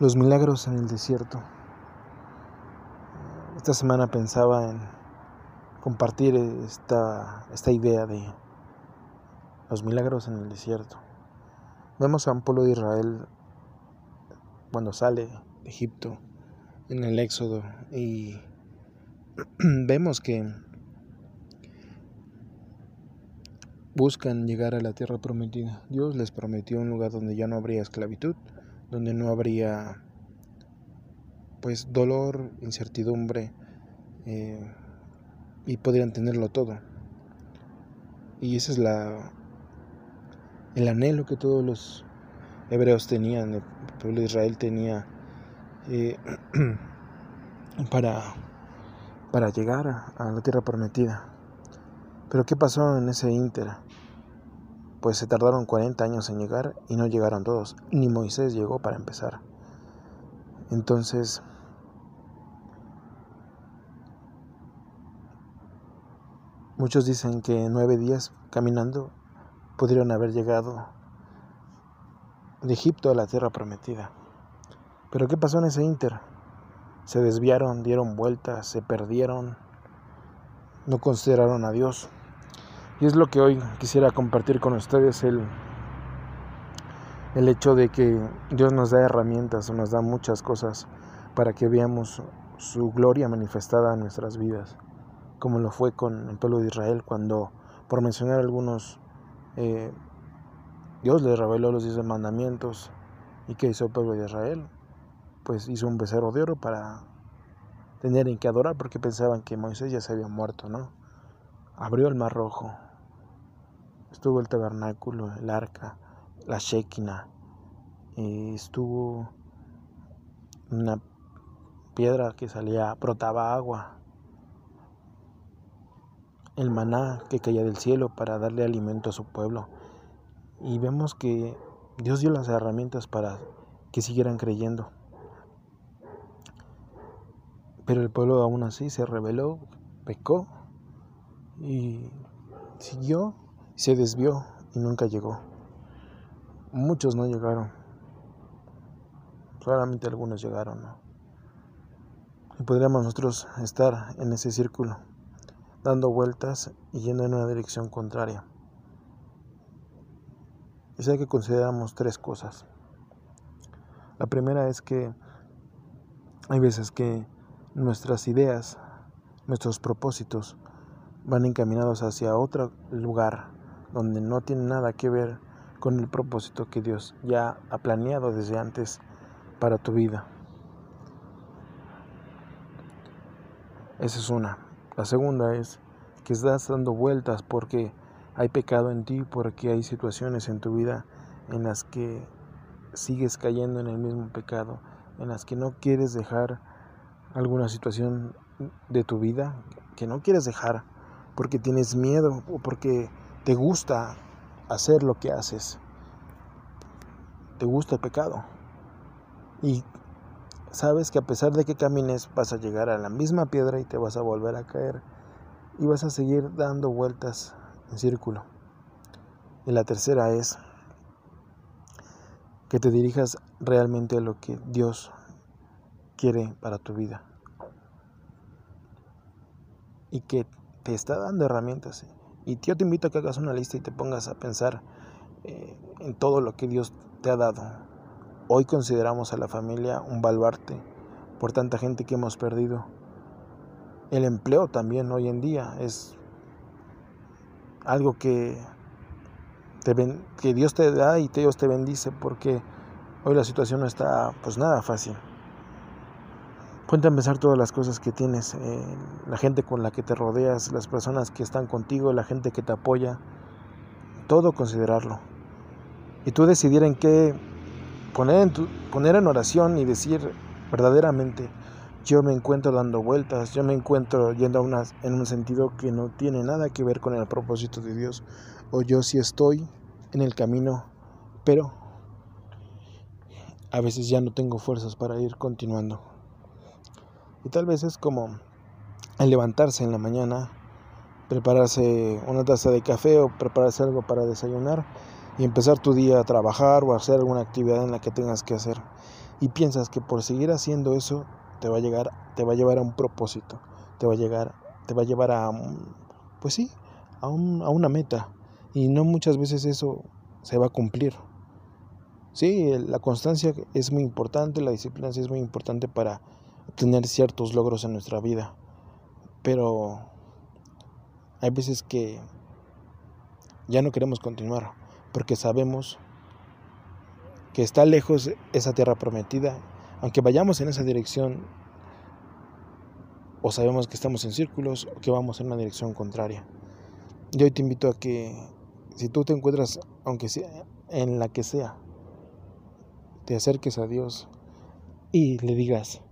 Los milagros en el desierto. Esta semana pensaba en compartir esta, esta idea de los milagros en el desierto. Vemos a un pueblo de Israel cuando sale de Egipto en el Éxodo y vemos que buscan llegar a la tierra prometida. Dios les prometió un lugar donde ya no habría esclavitud, donde no habría pues dolor, incertidumbre eh, y podrían tenerlo todo. Y ese es la el anhelo que todos los hebreos tenían, el pueblo de Israel tenía eh, para, para llegar a la tierra prometida. Pero ¿qué pasó en ese inter? Pues se tardaron 40 años en llegar y no llegaron todos, ni Moisés llegó para empezar. Entonces, muchos dicen que nueve días caminando pudieron haber llegado de Egipto a la tierra prometida. Pero ¿qué pasó en ese inter? Se desviaron, dieron vueltas, se perdieron, no consideraron a Dios. Y es lo que hoy quisiera compartir con ustedes, el, el hecho de que Dios nos da herramientas, nos da muchas cosas para que veamos su gloria manifestada en nuestras vidas, como lo fue con el pueblo de Israel cuando, por mencionar algunos, eh, Dios les reveló los diez mandamientos. ¿Y qué hizo el pueblo de Israel? Pues hizo un becerro de oro para tener en que adorar porque pensaban que Moisés ya se había muerto, ¿no? Abrió el mar rojo, estuvo el tabernáculo, el arca, la Shekinah, y estuvo una piedra que salía, brotaba agua, el maná que caía del cielo para darle alimento a su pueblo. Y vemos que Dios dio las herramientas para que siguieran creyendo. Pero el pueblo aún así se rebeló, pecó y siguió se desvió y nunca llegó. Muchos no llegaron. Solamente algunos llegaron. Y podríamos nosotros estar en ese círculo, dando vueltas y yendo en una dirección contraria. Sé que consideramos tres cosas. La primera es que hay veces que nuestras ideas, nuestros propósitos van encaminados hacia otro lugar donde no tiene nada que ver con el propósito que Dios ya ha planeado desde antes para tu vida. Esa es una. La segunda es que estás dando vueltas porque hay pecado en ti, porque hay situaciones en tu vida en las que sigues cayendo en el mismo pecado, en las que no quieres dejar alguna situación de tu vida, que no quieres dejar porque tienes miedo o porque te gusta hacer lo que haces, te gusta el pecado. Y sabes que a pesar de que camines vas a llegar a la misma piedra y te vas a volver a caer y vas a seguir dando vueltas en círculo. Y la tercera es que te dirijas realmente a lo que Dios quiere para tu vida. Y que te está dando herramientas. Y yo te invito a que hagas una lista y te pongas a pensar eh, en todo lo que Dios te ha dado. Hoy consideramos a la familia un baluarte por tanta gente que hemos perdido. El empleo también hoy en día es algo que, que Dios te da y Dios te bendice porque hoy la situación no está pues nada fácil. Ponte a pensar todas las cosas que tienes, eh, la gente con la que te rodeas, las personas que están contigo, la gente que te apoya, todo considerarlo. Y tú decidir en qué poner en, oración y decir verdaderamente, yo me encuentro dando vueltas, yo me encuentro yendo a unas, en un sentido que no tiene nada que ver con el propósito de Dios, o yo sí estoy en el camino, pero a veces ya no tengo fuerzas para ir continuando. Y tal vez es como el levantarse en la mañana, prepararse una taza de café o prepararse algo para desayunar y empezar tu día a trabajar o a hacer alguna actividad en la que tengas que hacer y piensas que por seguir haciendo eso te va a llegar te va a llevar a un propósito, te va a llegar te va a llevar a pues sí, a, un, a una meta y no muchas veces eso se va a cumplir. Sí, la constancia es muy importante, la disciplina sí es muy importante para obtener ciertos logros en nuestra vida, pero hay veces que ya no queremos continuar porque sabemos que está lejos esa tierra prometida, aunque vayamos en esa dirección o sabemos que estamos en círculos o que vamos en una dirección contraria. Yo hoy te invito a que si tú te encuentras, aunque sea en la que sea, te acerques a Dios y le digas,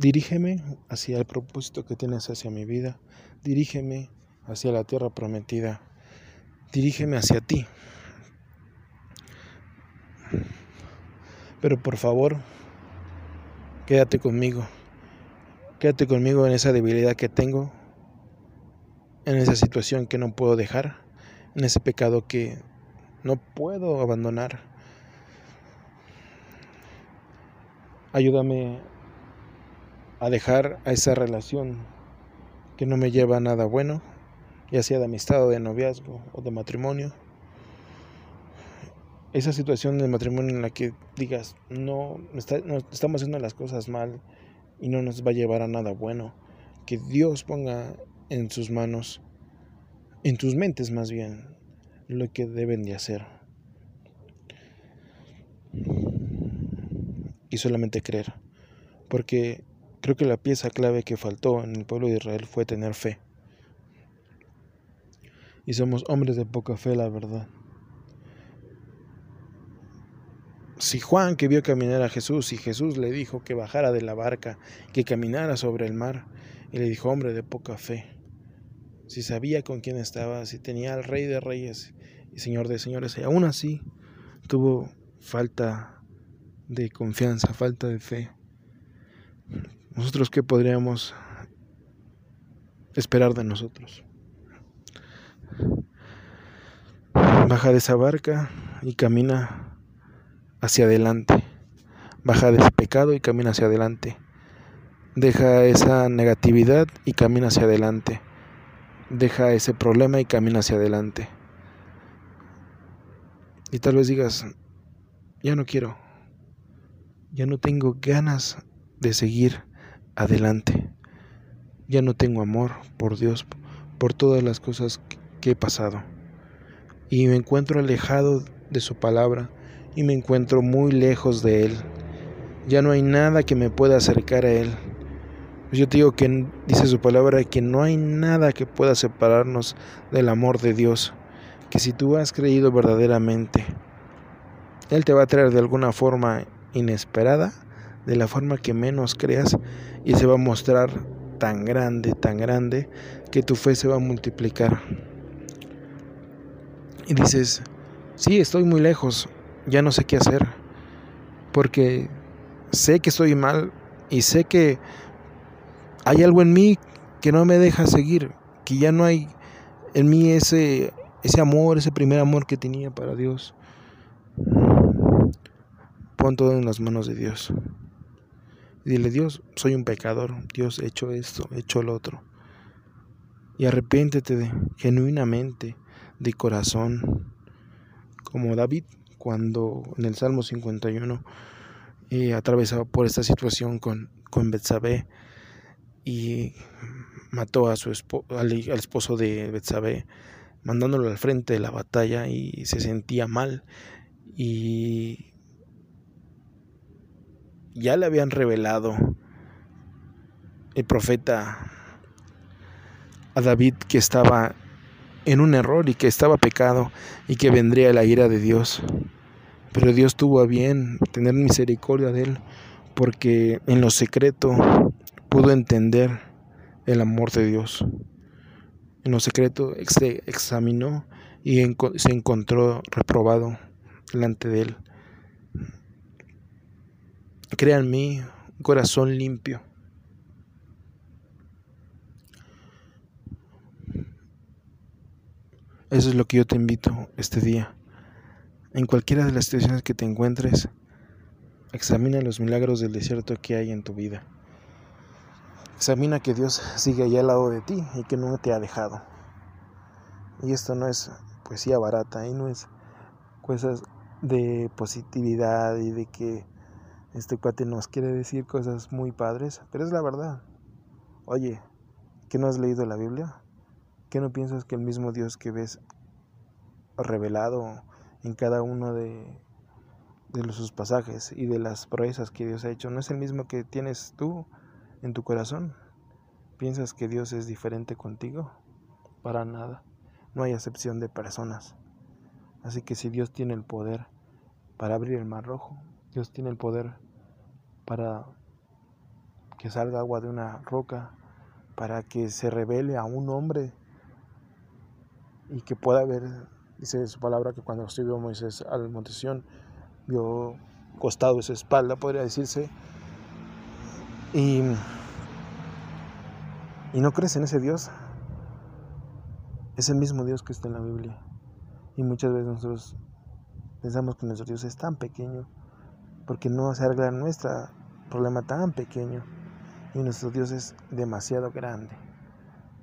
dirígeme hacia el propósito que tienes hacia mi vida, dirígeme hacia la tierra prometida, dirígeme hacia ti. Pero por favor, quédate conmigo. Quédate conmigo en esa debilidad que tengo, en esa situación que no puedo dejar, en ese pecado que no puedo abandonar. Ayúdame a dejar a esa relación que no me lleva a nada bueno, ya sea de amistad o de noviazgo o de matrimonio. Esa situación de matrimonio en la que digas, no, no estamos haciendo las cosas mal, y no nos va a llevar a nada bueno. Que Dios ponga en sus manos, en tus mentes más bien, lo que deben de hacer. Y solamente creer. Porque creo que la pieza clave que faltó en el pueblo de Israel fue tener fe. Y somos hombres de poca fe, la verdad. si Juan que vio caminar a Jesús y Jesús le dijo que bajara de la barca, que caminara sobre el mar, y le dijo, hombre de poca fe, si sabía con quién estaba, si tenía al rey de reyes y señor de señores, y aún así tuvo falta de confianza, falta de fe. Nosotros qué podríamos esperar de nosotros? Baja de esa barca y camina hacia adelante. Baja del pecado y camina hacia adelante. Deja esa negatividad y camina hacia adelante. Deja ese problema y camina hacia adelante. Y tal vez digas, ya no quiero. Ya no tengo ganas de seguir adelante. Ya no tengo amor por Dios, por todas las cosas que he pasado. Y me encuentro alejado de su palabra y me encuentro muy lejos de Él. Ya no hay nada que me pueda acercar a Él. Yo te digo que dice su palabra que no hay nada que pueda separarnos del amor de Dios. Que si tú has creído verdaderamente, Él te va a traer de alguna forma inesperada, de la forma que menos creas, y se va a mostrar tan grande, tan grande, que tu fe se va a multiplicar. Y dices, sí, estoy muy lejos, ya no sé qué hacer, porque sé que estoy mal y sé que hay algo en mí que no me deja seguir, que ya no hay en mí ese, ese amor, ese primer amor que tenía para Dios. Pon todo en las manos de Dios. Dile, Dios, soy un pecador. Dios, he hecho esto, he hecho lo otro. Y arrepiéntete genuinamente, de corazón, como David cuando en el Salmo 51 eh, atravesaba por esta situación con, con Betsabé y mató a su al, esposo de Betsabé mandándolo al frente de la batalla y se sentía mal y ya le habían revelado el profeta a David que estaba en un error y que estaba pecado y que vendría la ira de Dios. Pero Dios tuvo a bien tener misericordia de él porque en lo secreto pudo entender el amor de Dios. En lo secreto se examinó y se encontró reprobado delante de él. Crea en mí un corazón limpio Eso es lo que yo te invito este día. En cualquiera de las situaciones que te encuentres, examina los milagros del desierto que hay en tu vida. Examina que Dios sigue allá al lado de ti y que no te ha dejado. Y esto no es poesía barata y no es cosas de positividad y de que este cuate nos quiere decir cosas muy padres, pero es la verdad. Oye, ¿qué no has leído la Biblia? ¿Qué no piensas que el mismo Dios que ves revelado en cada uno de, de sus pasajes y de las proezas que Dios ha hecho no es el mismo que tienes tú en tu corazón? ¿Piensas que Dios es diferente contigo? Para nada. No hay excepción de personas. Así que si Dios tiene el poder para abrir el mar rojo, Dios tiene el poder para que salga agua de una roca, para que se revele a un hombre y que pueda ver, dice su palabra que cuando subió Moisés al monte Sión, vio costado de su espalda, podría decirse, y, y no crees en ese Dios. Es el mismo Dios que está en la Biblia. Y muchas veces nosotros pensamos que nuestro Dios es tan pequeño porque no se arregla nuestro problema tan pequeño. Y nuestro Dios es demasiado grande,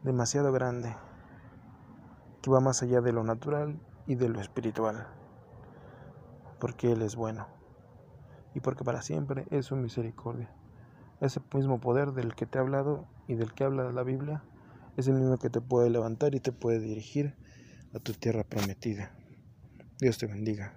demasiado grande, que va más allá de lo natural y de lo espiritual. Porque Él es bueno y porque para siempre es su misericordia. Ese mismo poder del que te he hablado y del que habla la Biblia es el mismo que te puede levantar y te puede dirigir a tu tierra prometida. Dios te bendiga.